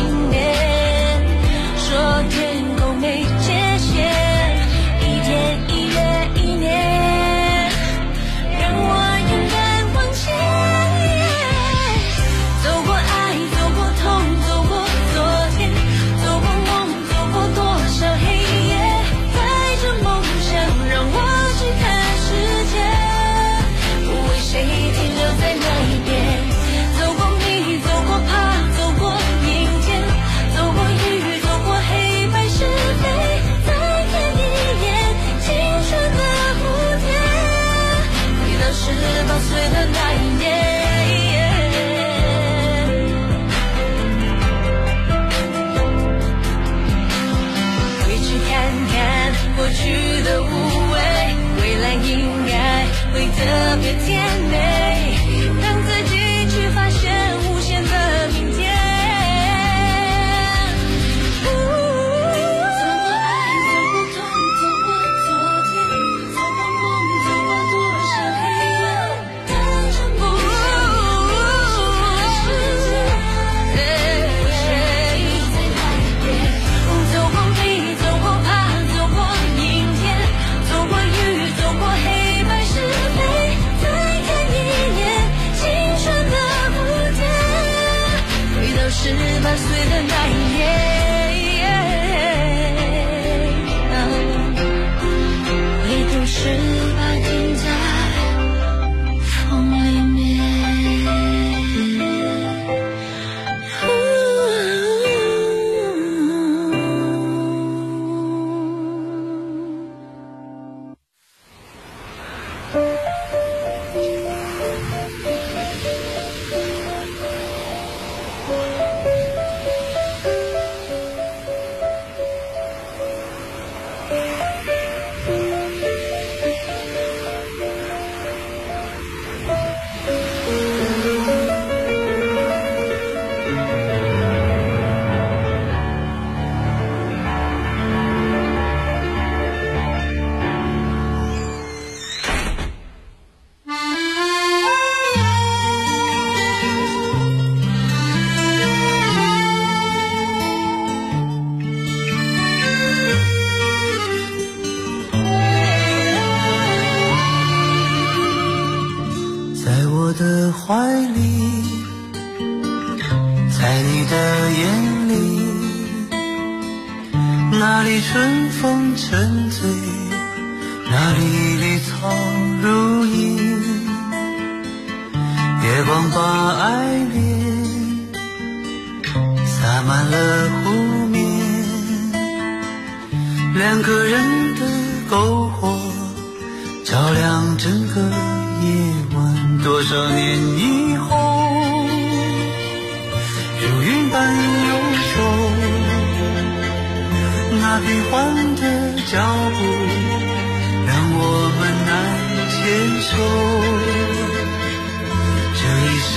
我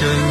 们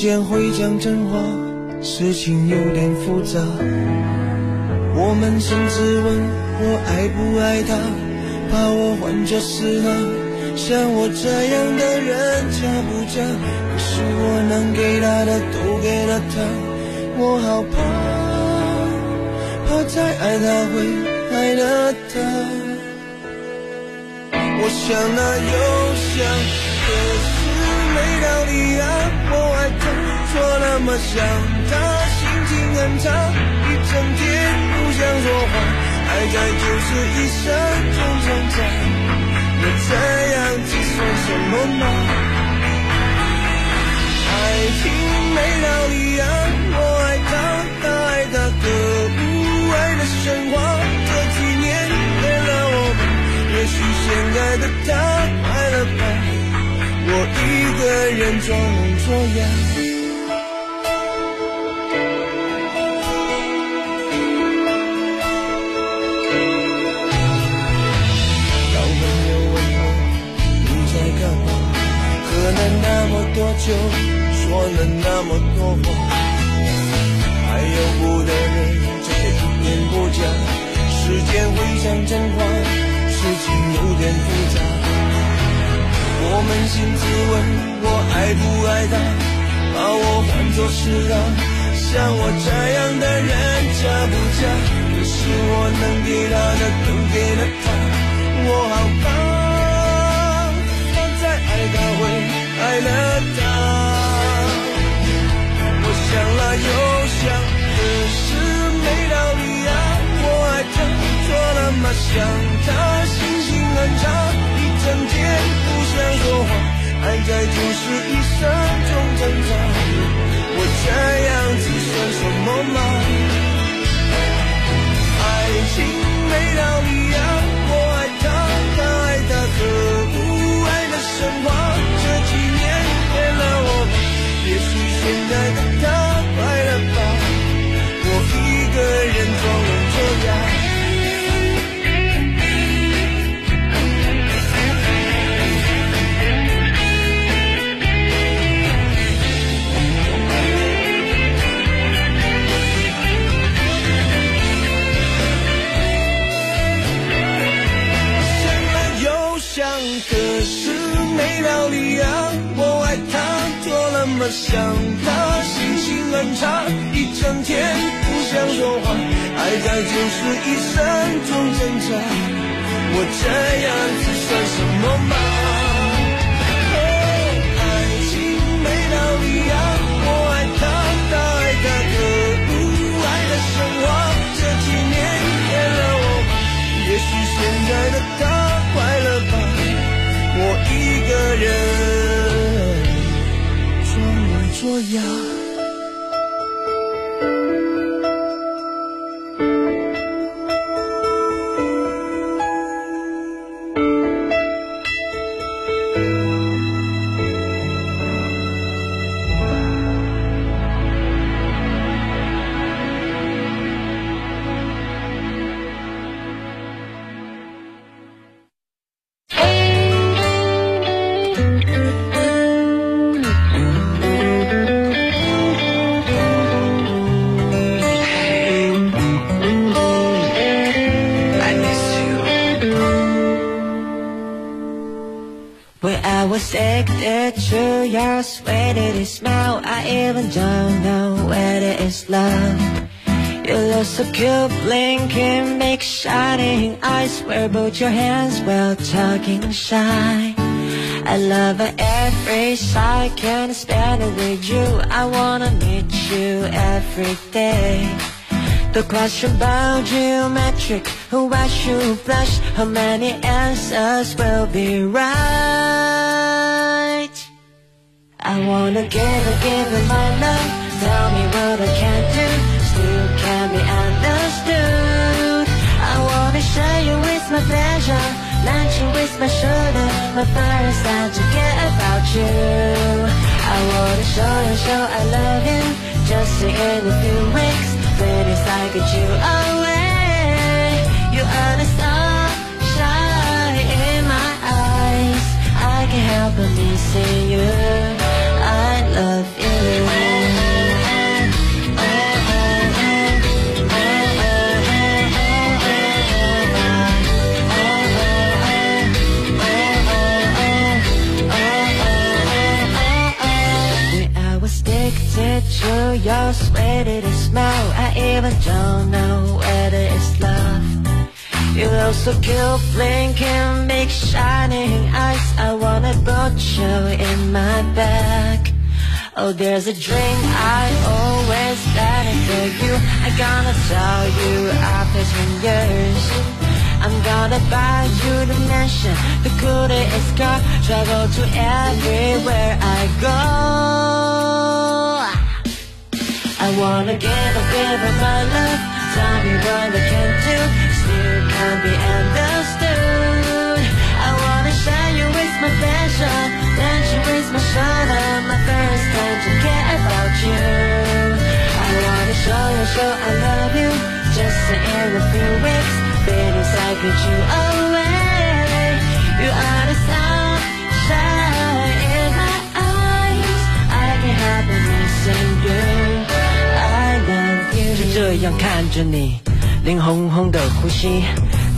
间会讲真话，事情有点复杂。我扪心自问，我爱不爱他？怕我患者是他，像我这样的人嫁不嫁？可是我能给他的都给了他。我好怕，怕再爱他会爱了他。我想那又想，可是没道理啊！我，错那么想他，心情很差，一整天不想说话，爱在就是一生中挣扎。那这样子算什么吗？爱情没道理啊！我爱他，他爱他，可不爱的神话。这几年给了我们，也许现在的他快乐吧，我一个人装聋作哑。就，说了那么多话，爱有不的人真的一点不假，时间会讲真话，事情有点复杂。我扪心自问，我爱不爱他？把我换作是他，像我这样的人嫁不嫁？可是我能给他的都给了他，我好怕，爱了他。我想了又想，可是没道理啊！我爱他，错了吗？想他，心情很差，一整天不想说话，爱在就是一生中挣扎。我这样子算什么吗？爱情没道理 eyes Where both your hands while talking shy. I love every second spend it with you. I wanna meet you every day. The question about geometric Who I should blush How many answers will be right? I wanna give and give my love. Tell me what I can do. Still can be I share you with my pleasure. Let you with my shoulder My first time to get about you. I wanna show you, show I love you. Just in a few weeks Pretty I get you away. You are the star sunshine in my eyes. I can't help but missing you. I love you addicted to your sweaty smell I even don't know whether it's love. You look so cute, blinking, big shining eyes. I wanna put you in my bag. Oh, there's a drink I always planning for you. I'm gonna tell you after ten years. I'm gonna buy you the mansion The coolest car Travel to everywhere I go I wanna give a bit of my love. Tell me what I can do. Still can't be understood. I wanna share you with my pleasure Let you with my shoulder My first time to care about you. I wanna show you, show I love you. Just in a few weeks Feelings I get you away 这样看着你，脸红红的呼吸，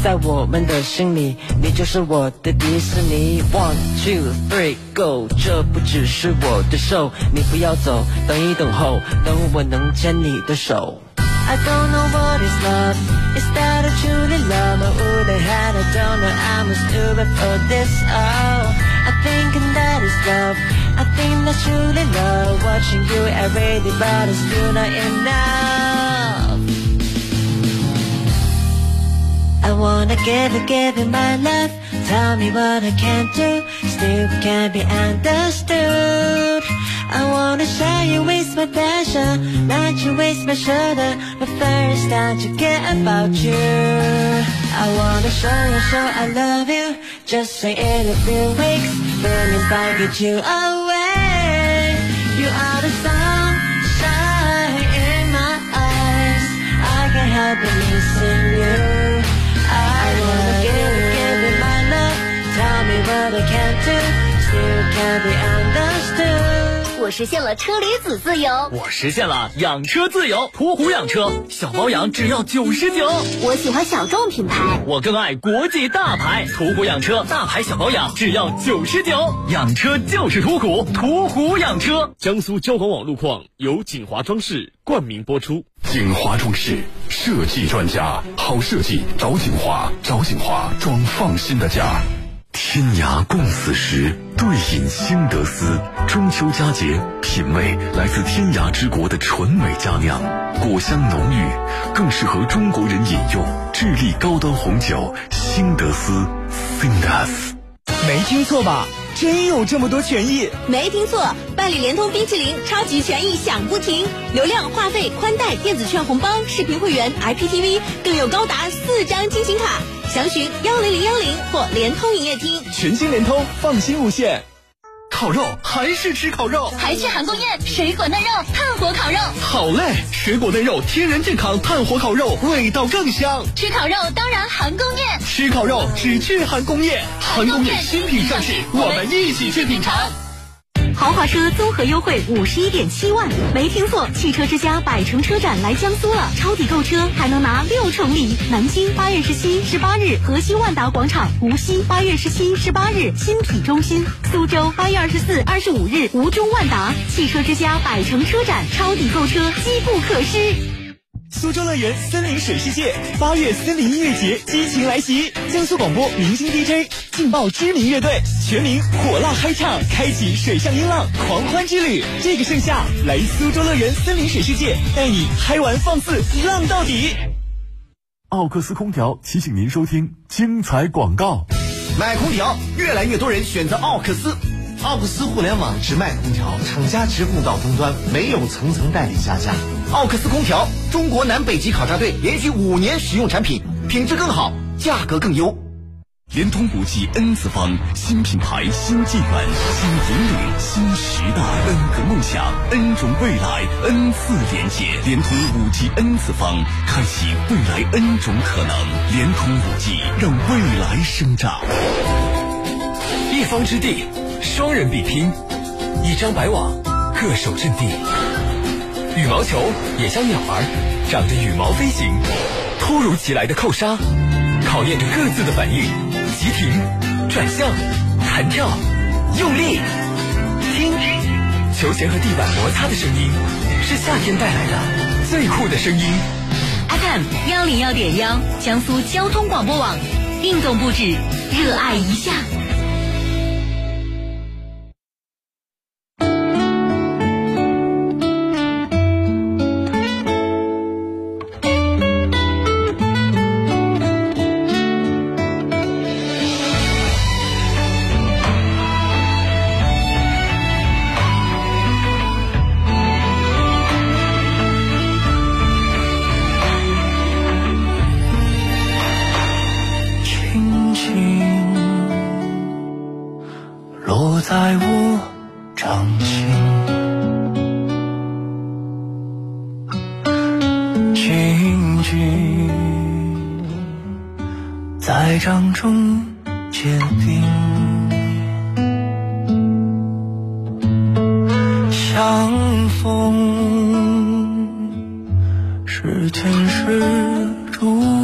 在我们的心里，你就是我的迪士尼。One two three go，这不只是我的 show，你不要走，等一等候，等我能牵你的手。I don't know what is love Is that a truly love or would I had I don't know I'm a stupid for this Oh I think that is love I think that's truly love Watching you every day but it's still not enough I wanna give you, give you my love Tell me what I can do. Still can't be understood. I wanna share you with my passion. Not you with my shoulder But first time to get about you? I wanna show you, show I love you. Just say in a few weeks. Feelings I get you away You are the sunshine in my eyes. I can't help but missing 我实现了车厘子自由，我实现了养车自由。途虎养车，小保养只要九十九。我喜欢小众品牌，我更爱国际大牌。途虎养车，大牌小保养只要九十九。养车就是途虎，途虎养车。江苏交广网路况由锦华装饰冠名播出。锦华装饰设计专家，好设计找锦华，找锦华装放心的家。天涯共此时，对饮新德斯。中秋佳节，品味来自天涯之国的纯美佳酿，果香浓郁，更适合中国人饮用。智利高端红酒，新德斯 s i n d a s 没听错吧？真有这么多权益？没听错，办理联通冰淇淋超级权益享不停，流量、话费、宽带、电子券红包、视频会员、IPTV，更有高达四张金星卡。详询幺零零幺零或联通营业厅。全新联通，放心无限。烤肉还是吃烤肉，还去韩国宴，水果嫩肉，炭火烤肉。好嘞，水果嫩肉，天然健康，炭火烤肉，味道更香。吃烤肉当然韩工宴，吃烤肉只去韩工宴。韩工宴新品上市，我们一起去品尝。豪华车综合优惠五十一点七万，没听错，汽车之家百城车展来江苏了，抄底购车还能拿六重礼。南京八月十七、十八日河西万达广场，无锡八月十七、十八日新体中心，苏州八月二十四、二十五日吴中万达。汽车之家百城车展，抄底购车机不可失。苏州乐园森林水世界八月森林音乐节激情来袭，江苏广播明星 DJ 劲爆知名乐队，全民火辣嗨唱，开启水上音浪狂欢之旅。这个盛夏来苏州乐园森林水世界，带你嗨玩放肆浪到底。奥克斯空调提醒您收听精彩广告。买空调，越来越多人选择奥克斯。奥克斯互联网直卖空调，厂家直供到终端，没有层层代理加价。奥克斯空调，中国南北极考察队连续五年使用产品，品质更好，价格更优。联通五 G N 次方，新品牌，新纪元，新引领，新时代，N 个梦想，N 种未来，N 次连接。联通五 G N 次方，开启未来 N 种可能。联通五 G，让未来生长。一方之地。双人比拼，一张白网，各守阵地。羽毛球也像鸟儿，长着羽毛飞行。突如其来的扣杀，考验着各自的反应。急停，转向，弹跳，用力。听，球鞋和地板摩擦的声音，是夏天带来的最酷的声音。FM 幺零幺点幺，江苏交通广播网，运动不止，热爱一下。聚在掌中结冰，相逢是前世注定。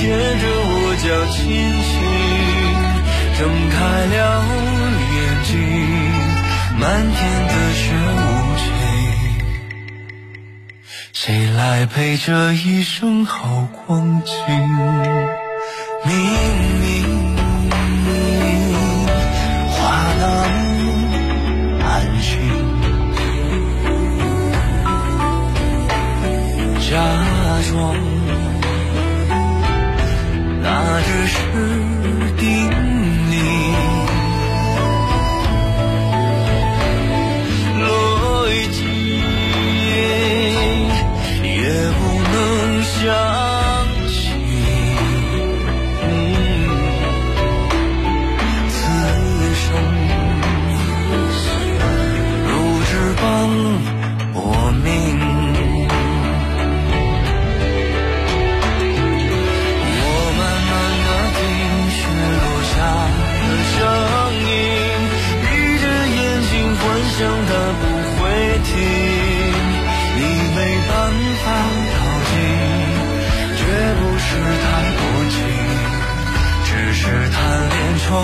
接着我叫清醒，睁开了眼睛，漫天的雪无情，谁来陪这一生好光景？明明花难安心，假装。那只是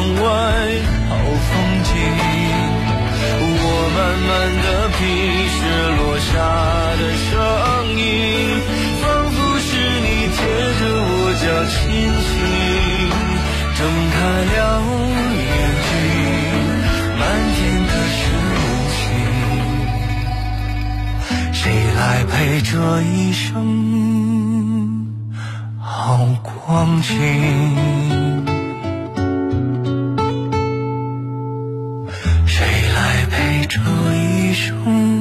窗外好风景，我慢慢地品，雪落下的声音，仿佛是你贴着我叫卿卿。睁开了眼睛，漫天的深情，谁来陪这一生好光景？这一生。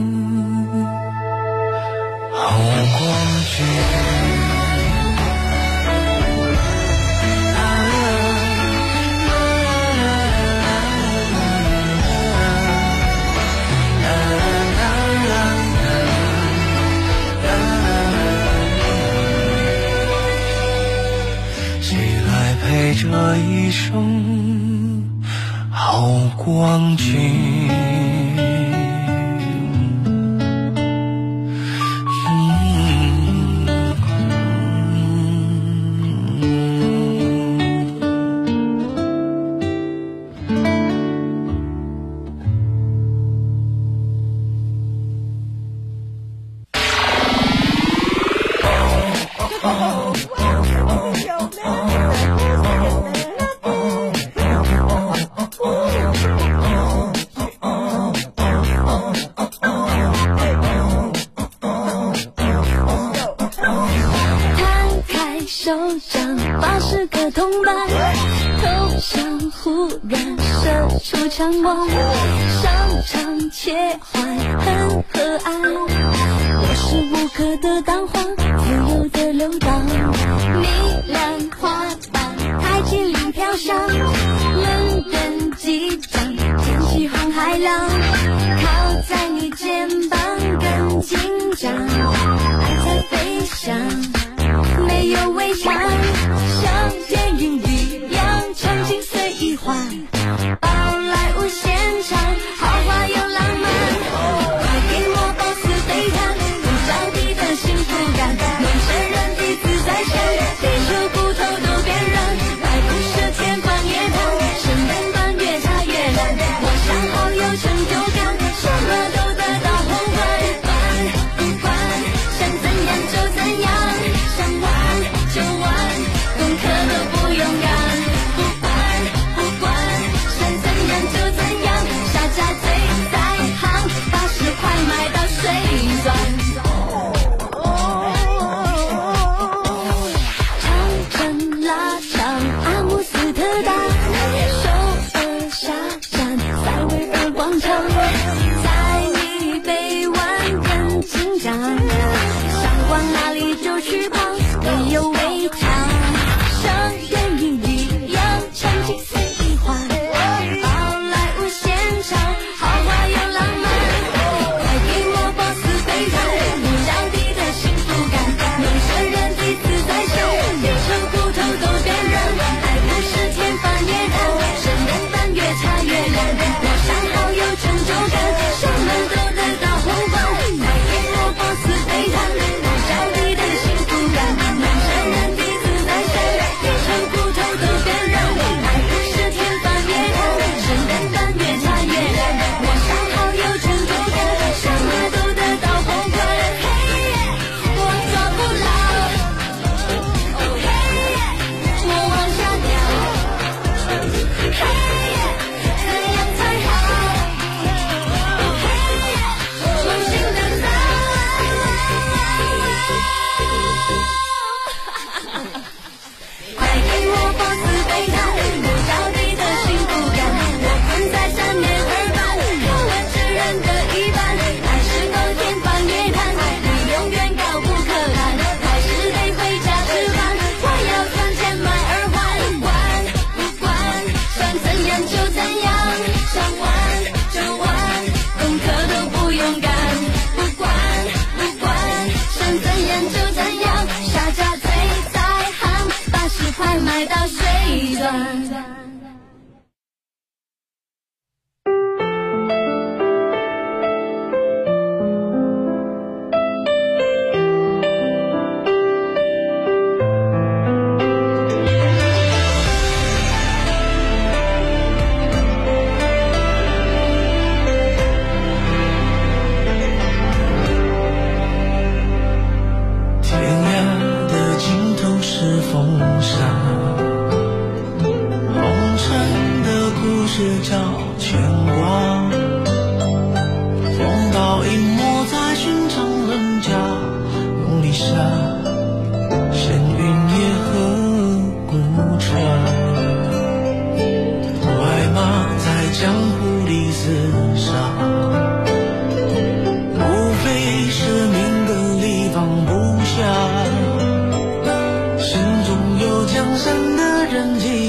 善的人欺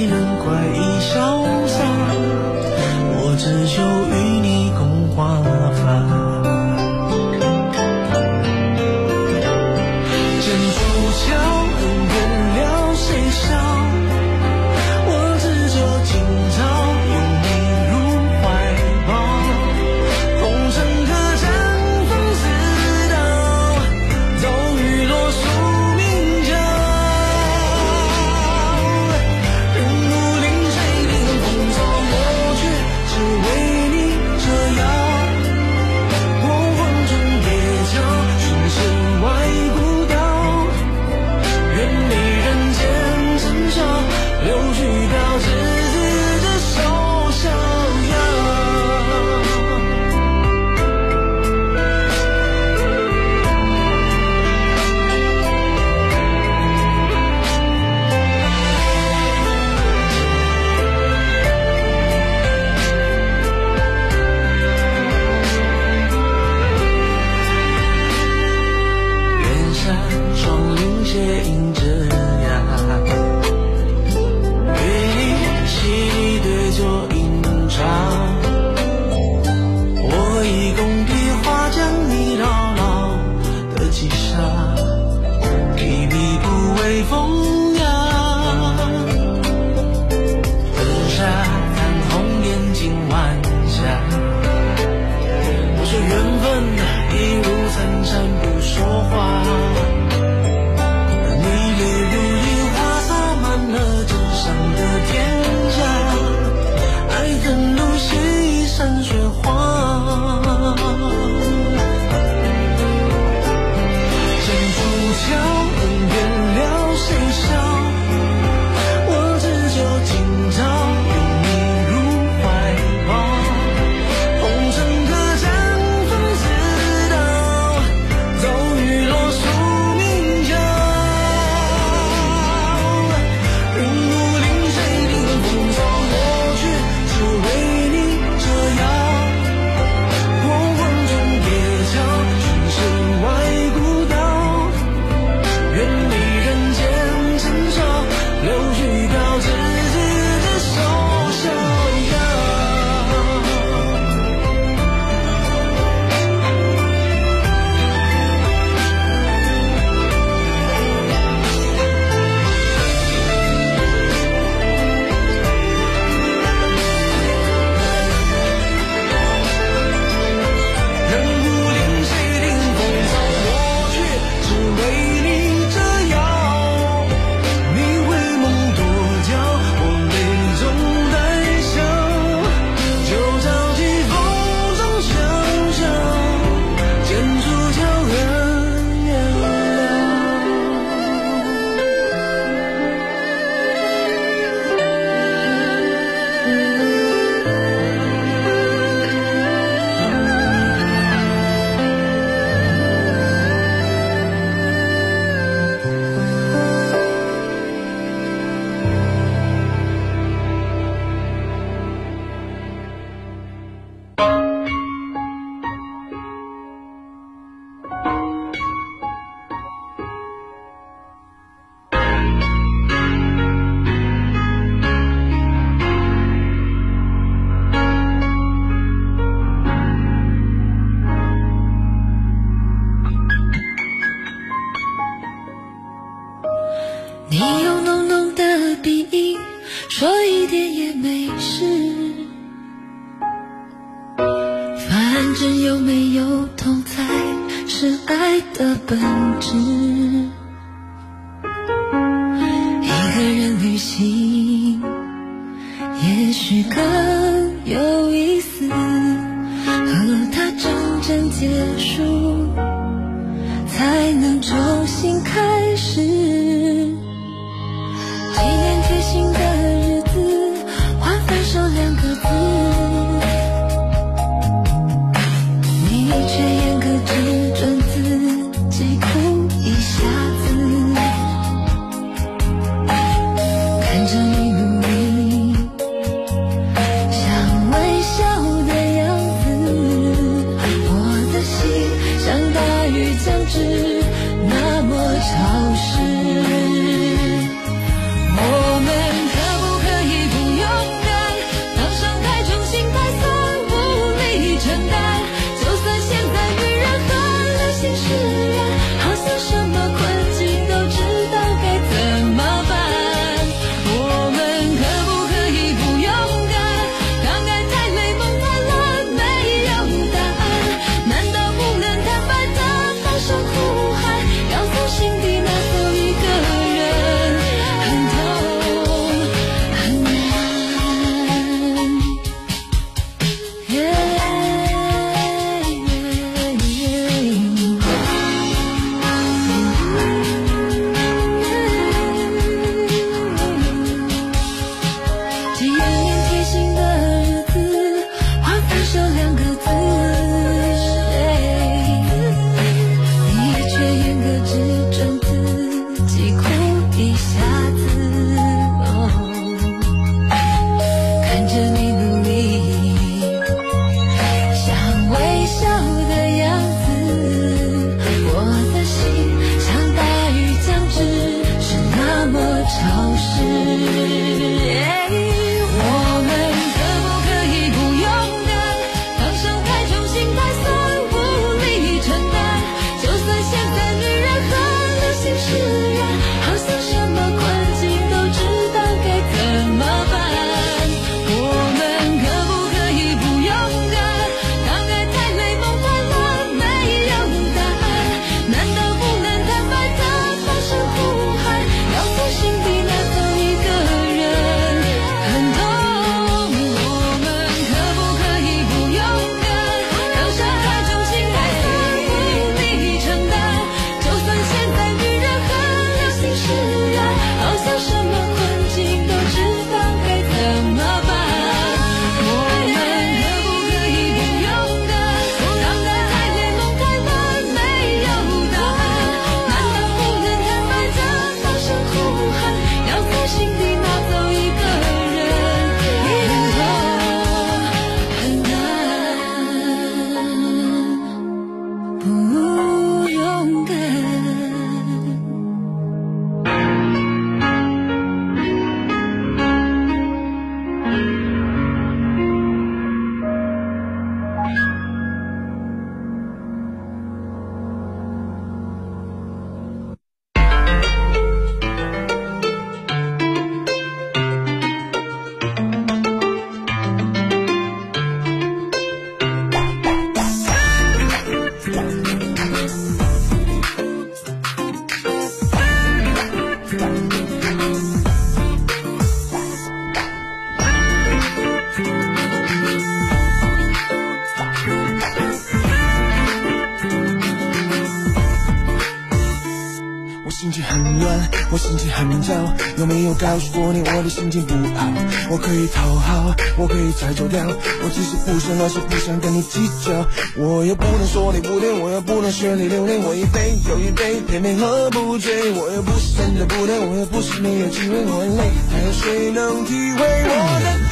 告诉过你我的心情不好我可以讨好我可以再走掉我只是不想那些不想跟你计较我又不能说你不对我又不能学你流泪我一杯又一杯偏偏喝不醉我又不是真的不对我又不是没有机会我很累还有谁能体会我的？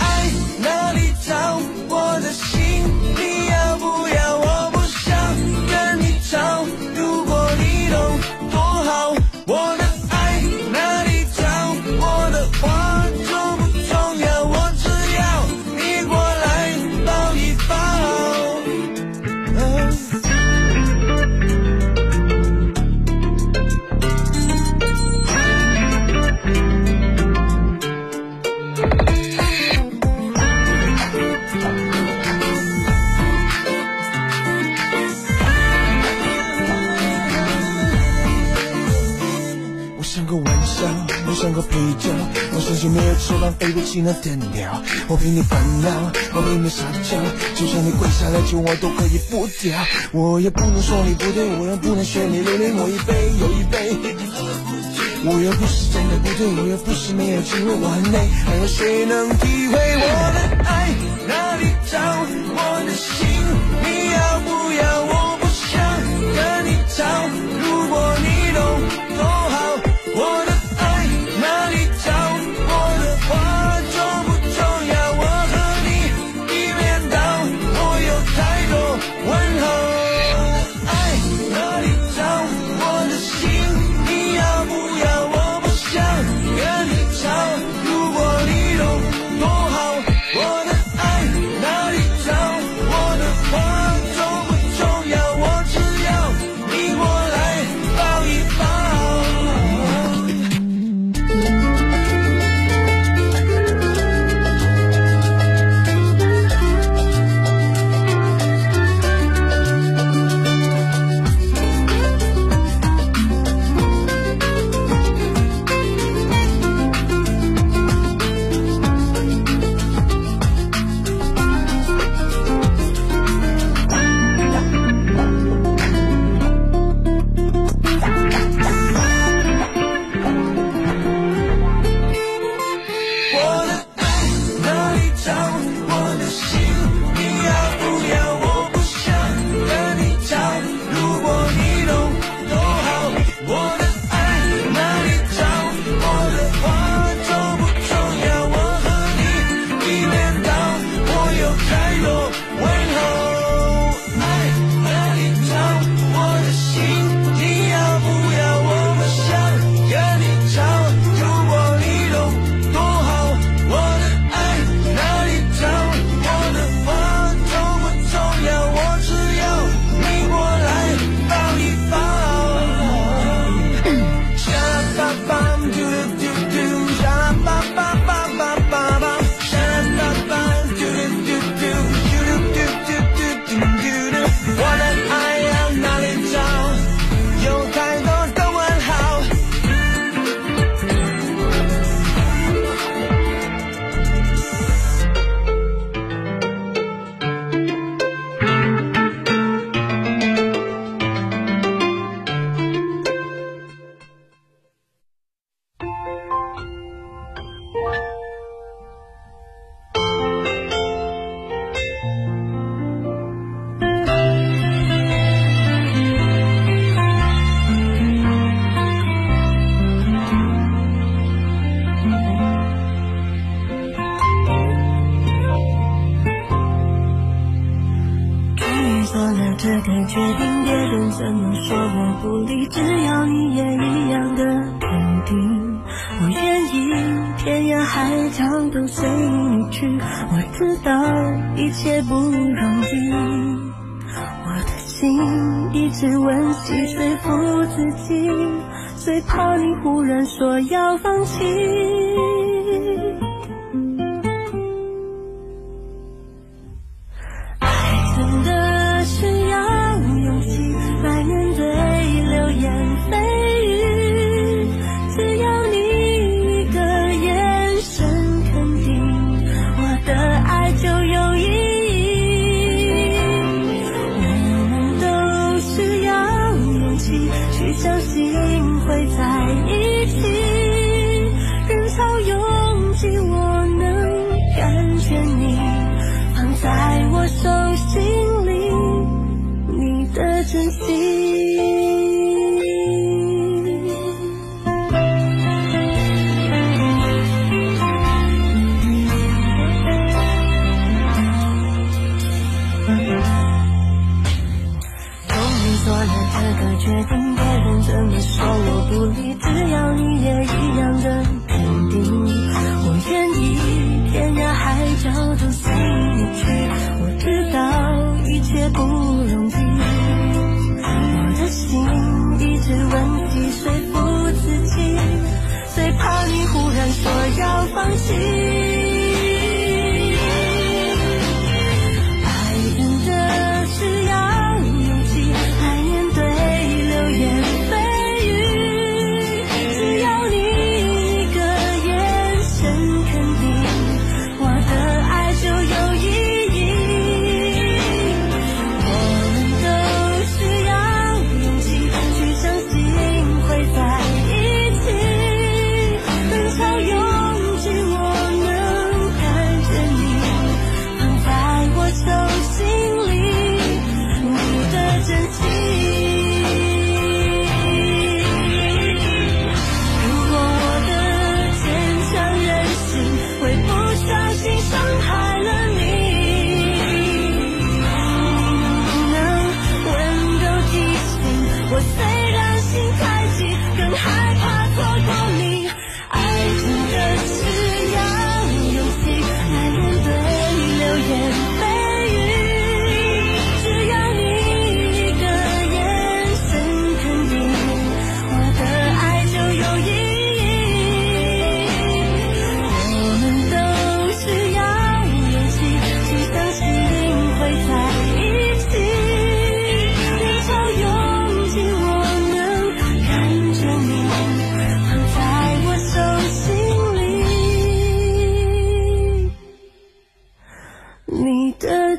的电条，我比你烦恼，我比你撒娇，就算你跪下来求我都可以不屌。我也不能说你不对我，也不能学你流泪我一杯又一杯。我又不是真的不对我，又不是没有机会，我很累。还有谁能体会我的爱？说要。也不容易。我的心一直温习说服自己最怕你忽然说要放弃。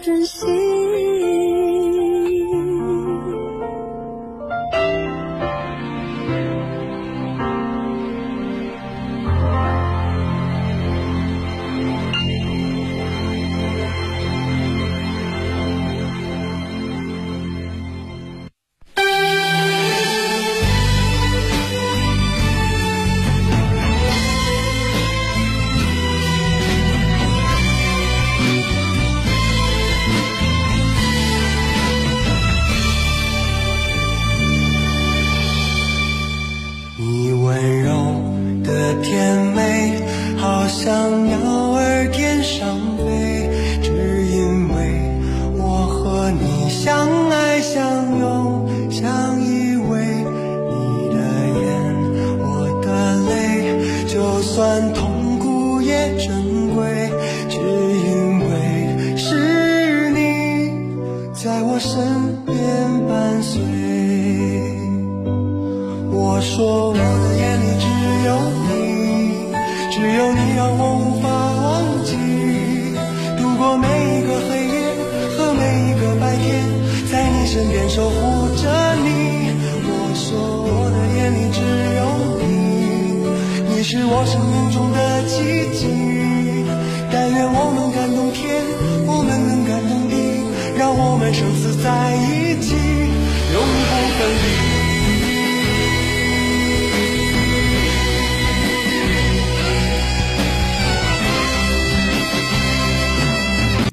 珍惜。